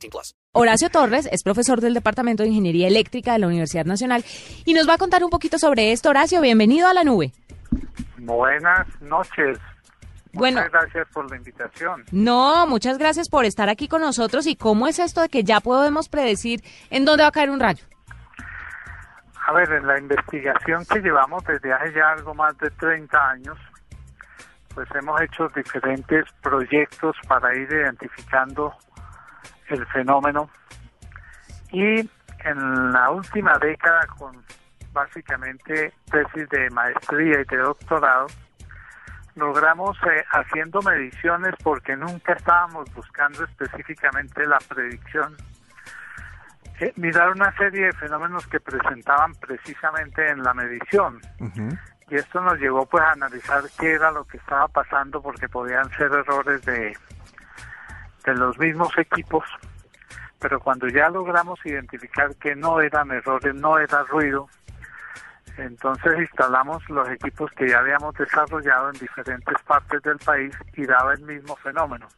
18 plus. Horacio Torres es profesor del Departamento de Ingeniería Eléctrica de la Universidad Nacional y nos va a contar un poquito sobre esto. Horacio, bienvenido a la nube. Buenas noches. Bueno. Muchas gracias por la invitación. No, muchas gracias por estar aquí con nosotros. ¿Y cómo es esto de que ya podemos predecir en dónde va a caer un rayo? A ver, en la investigación que llevamos desde hace ya algo más de 30 años, pues hemos hecho diferentes proyectos para ir identificando el fenómeno y en la última década con básicamente tesis de maestría y de doctorado, logramos eh, haciendo mediciones porque nunca estábamos buscando específicamente la predicción eh, mirar una serie de fenómenos que presentaban precisamente en la medición. Y esto nos llevó pues a analizar qué era lo que estaba pasando porque podían ser errores de, de los mismos equipos. Pero cuando ya logramos identificar que no eran errores, no era ruido, entonces instalamos los equipos que ya habíamos desarrollado en diferentes partes del país y daba el mismo fenómeno.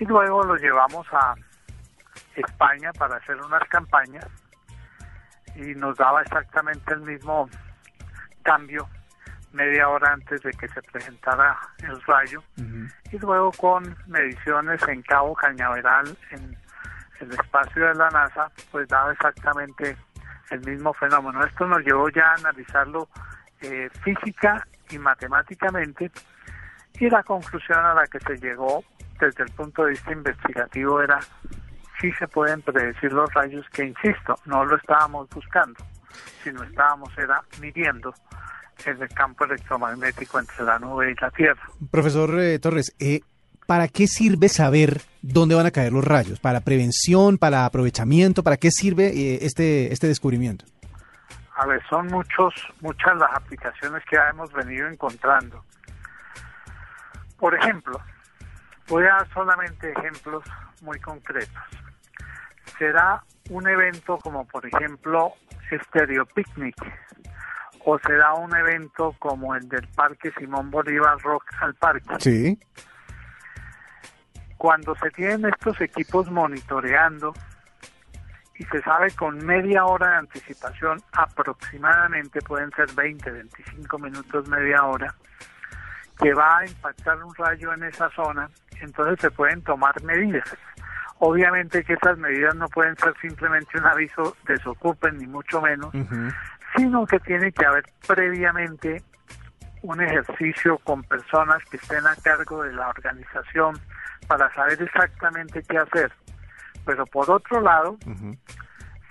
Y luego lo llevamos a España para hacer unas campañas y nos daba exactamente el mismo cambio media hora antes de que se presentara el rayo. Y luego con mediciones en Cabo Cañaveral en el espacio de la NASA pues daba exactamente el mismo fenómeno. Esto nos llevó ya a analizarlo eh, física y matemáticamente y la conclusión a la que se llegó desde el punto de vista investigativo era sí se pueden predecir los rayos que, insisto, no lo estábamos buscando, sino estábamos era midiendo en el campo electromagnético entre la nube y la Tierra. Profesor eh, Torres, eh, ¿para qué sirve saber dónde van a caer los rayos? ¿Para prevención, para aprovechamiento? ¿Para qué sirve eh, este, este descubrimiento? A ver, son muchos, muchas las aplicaciones que ya hemos venido encontrando. Por ejemplo, voy a dar solamente ejemplos muy concretos será un evento como por ejemplo Stereo Picnic o será un evento como el del Parque Simón Bolívar Rock al Parque. Sí. Cuando se tienen estos equipos monitoreando y se sabe con media hora de anticipación, aproximadamente pueden ser 20, 25 minutos, media hora, que va a impactar un rayo en esa zona, entonces se pueden tomar medidas. Obviamente que estas medidas no pueden ser simplemente un aviso desocupen, ni mucho menos, sino que tiene que haber previamente un ejercicio con personas que estén a cargo de la organización para saber exactamente qué hacer. Pero por otro lado,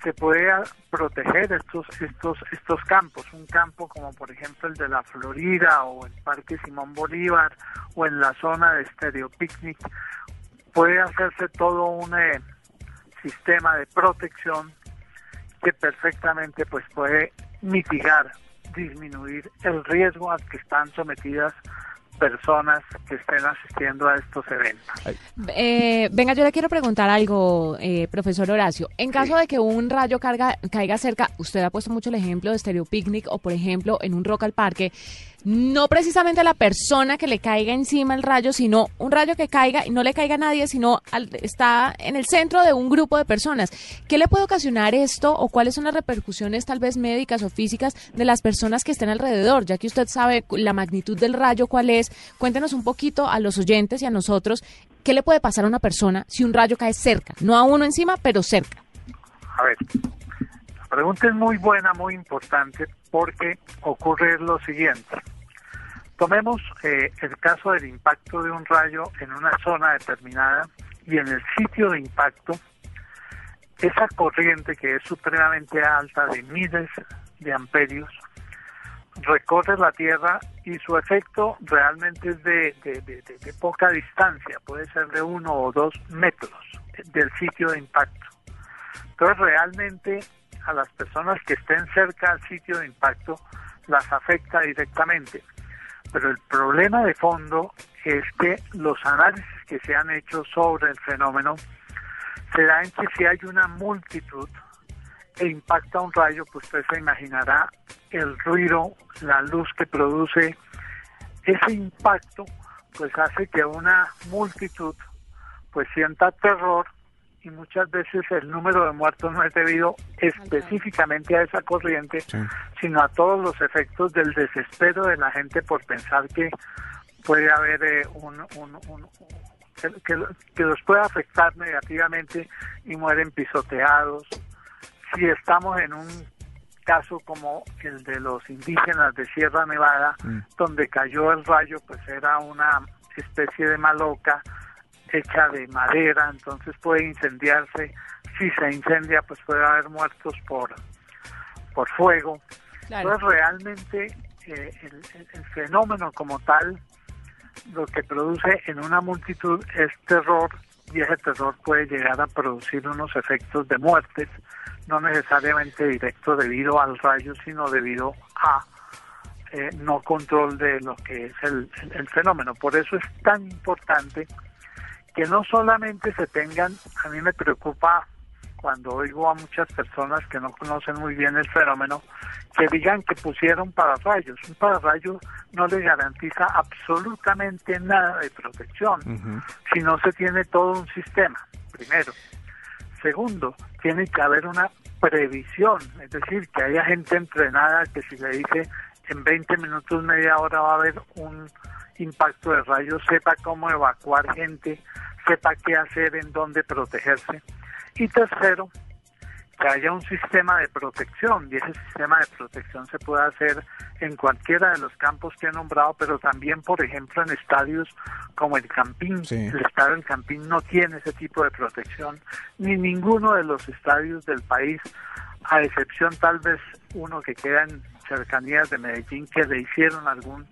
se puede proteger estos estos estos campos, un campo como por ejemplo el de la Florida o el Parque Simón Bolívar o en la zona de Stereo Picnic puede hacerse todo un eh, sistema de protección que perfectamente pues puede mitigar, disminuir el riesgo al que están sometidas personas que estén asistiendo a estos eventos. Eh, venga, yo le quiero preguntar algo, eh, profesor Horacio. En caso de que un rayo carga, caiga cerca, usted ha puesto mucho el ejemplo de Stereo Picnic o, por ejemplo, en un rock al parque, no precisamente la persona que le caiga encima el rayo, sino un rayo que caiga y no le caiga a nadie, sino está en el centro de un grupo de personas. ¿Qué le puede ocasionar esto o cuáles son las repercusiones tal vez médicas o físicas de las personas que estén alrededor? Ya que usted sabe la magnitud del rayo, cuál es, cuéntenos un poquito a los oyentes y a nosotros, ¿qué le puede pasar a una persona si un rayo cae cerca? No a uno encima, pero cerca. A ver, la pregunta es muy buena, muy importante, porque ocurre lo siguiente. Tomemos eh, el caso del impacto de un rayo en una zona determinada y en el sitio de impacto, esa corriente que es supremamente alta de miles de amperios recorre la Tierra y su efecto realmente es de, de, poca distancia, puede ser de uno o dos metros. del sitio de impacto. Entonces realmente a las personas que estén cerca al sitio de impacto las afecta directamente. Pero el problema de fondo es que los análisis que se han hecho sobre el fenómeno se da en que si hay una multitud e impacta un rayo, pues usted se imaginará el ruido, la luz que produce ese impacto, pues hace que una multitud pues sienta terror y muchas veces el número de muertos no es debido específicamente a esa corriente, sino a todos los efectos del desespero de la gente por pensar que puede haber eh, un, un, que, que, los puede afectar negativamente y mueren pisoteados. Si estamos en un caso como el de los indígenas de Sierra Nevada, mm. donde cayó el rayo, pues era una especie de maloca hecha de madera, entonces puede incendiarse. Si se incendia, pues puede haber muertos por, por fuego. Entonces realmente eh, el, fenómeno como tal lo que produce en una multitud es terror y ese terror puede llegar a producir unos efectos de muertes, no necesariamente directo debido al rayo, sino debido a eh, no control de lo que es el, el, fenómeno. Por eso es tan importante que no solamente se tengan, a mí me preocupa cuando oigo a muchas personas que no conocen muy bien el fenómeno, que digan que pusieron pararrayos. Un pararrayo no le garantiza absolutamente nada de protección si no se tiene todo un sistema, primero. Segundo, tiene que haber una previsión, es decir, que haya gente entrenada que si le dice en 20 minutos, media hora va a haber un impacto de rayos, sepa cómo evacuar gente, sepa qué hacer, en dónde protegerse. Y tercero, que haya un sistema de protección y ese sistema de protección se puede hacer en cualquiera de los campos que he nombrado, pero también, por ejemplo, en estadios como el Campín. El estadio del Campín no tiene ese tipo de protección, ni ninguno de los estadios del país, a excepción tal vez uno que queda en cercanías de Medellín, que le hicieron algún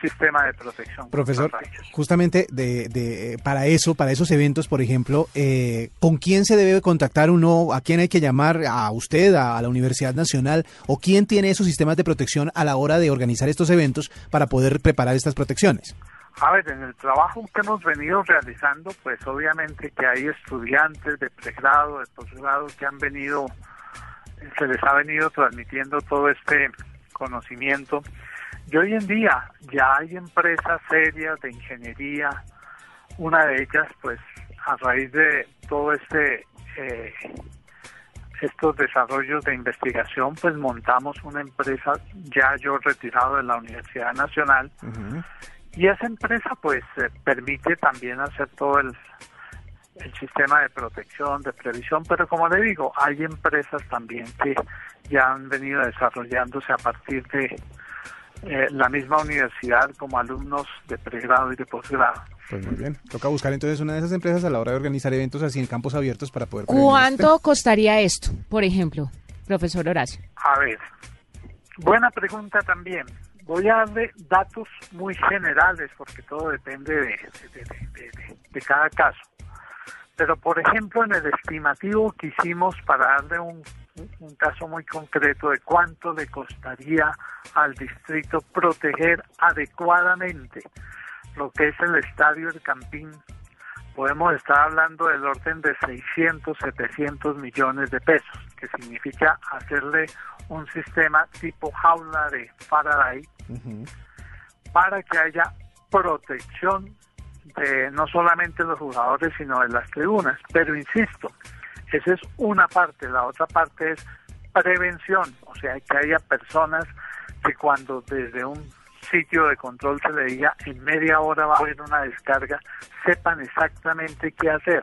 sistema de protección. Profesor, justamente de, de, para eso, para esos eventos, por ejemplo, eh, ¿con quién se debe contactar uno? ¿A quién hay que llamar? ¿A usted, a, la Universidad Nacional? ¿O quién tiene esos sistemas de protección a la hora de organizar estos eventos para poder preparar estas protecciones? A ver, en el trabajo que hemos venido realizando, pues obviamente que hay estudiantes de pregrado, de posgrado que han venido, se les ha venido transmitiendo todo este conocimiento y hoy en día ya hay empresas serias de ingeniería, una de ellas pues a raíz de todo este eh, estos desarrollos de investigación pues montamos una empresa ya yo retirado de la Universidad Nacional. Y esa empresa pues eh, permite también hacer todo el, el sistema de protección, de previsión, pero como le digo, hay empresas también que ya han venido desarrollándose a partir de eh, la misma universidad como alumnos de pregrado y de posgrado. Pues muy bien. Toca buscar entonces una de esas empresas a la hora de organizar eventos así en campos abiertos para poder... ¿Cuánto costaría esto, por ejemplo, profesor Horacio? A ver, buena pregunta también. Voy a darle datos muy generales porque todo depende de, de cada caso. Pero, por ejemplo, en el estimativo que hicimos para darle un un caso muy concreto de cuánto le costaría al distrito proteger adecuadamente lo que es el estadio del Campín. Podemos estar hablando del orden de 600, 700 millones de pesos, que significa hacerle un sistema tipo jaula de Faraday para que haya protección de no solamente los jugadores, sino de las tribunas. Pero insisto, esa es una parte. La otra parte es prevención, o sea, que haya personas que cuando desde un sitio de control se le diga en media hora va a haber una descarga, sepan exactamente qué hacer.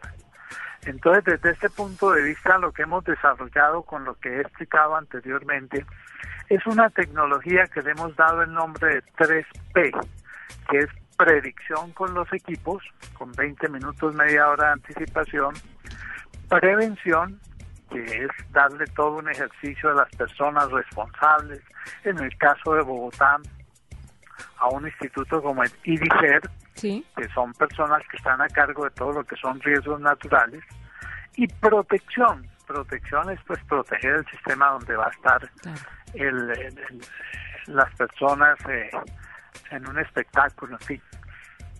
Entonces, desde este punto de vista, lo que hemos desarrollado con lo que he explicado anteriormente es una tecnología que le hemos dado el nombre de 3P, que es predicción con los equipos, con 20 minutos, media hora de anticipación, Prevención, que es darle todo un ejercicio a las personas responsables, en el caso de Bogotá, a un instituto como el IDICER, que son personas que están a cargo de todo lo que son riesgos naturales, Y protección, protección es pues proteger el sistema donde va a estar Claro. el, el- el- las personas eh, en un espectáculo, en fin.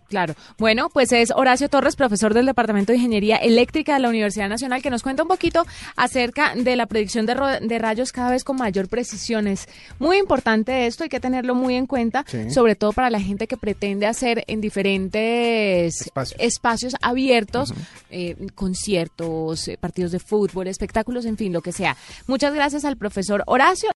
Claro. Bueno, pues es Horacio Torres, profesor del Departamento de Ingeniería Eléctrica de la Universidad Nacional, que nos cuenta un poquito acerca de la predicción de, rayos cada vez con mayor precisión. Es muy importante esto, hay que tenerlo muy en cuenta, Sí. sobre todo para la gente que pretende hacer en diferentes Espacios. espacios abiertos, eh, conciertos, eh, partidos de fútbol, espectáculos, en fin, lo que sea. Muchas gracias al profesor Horacio.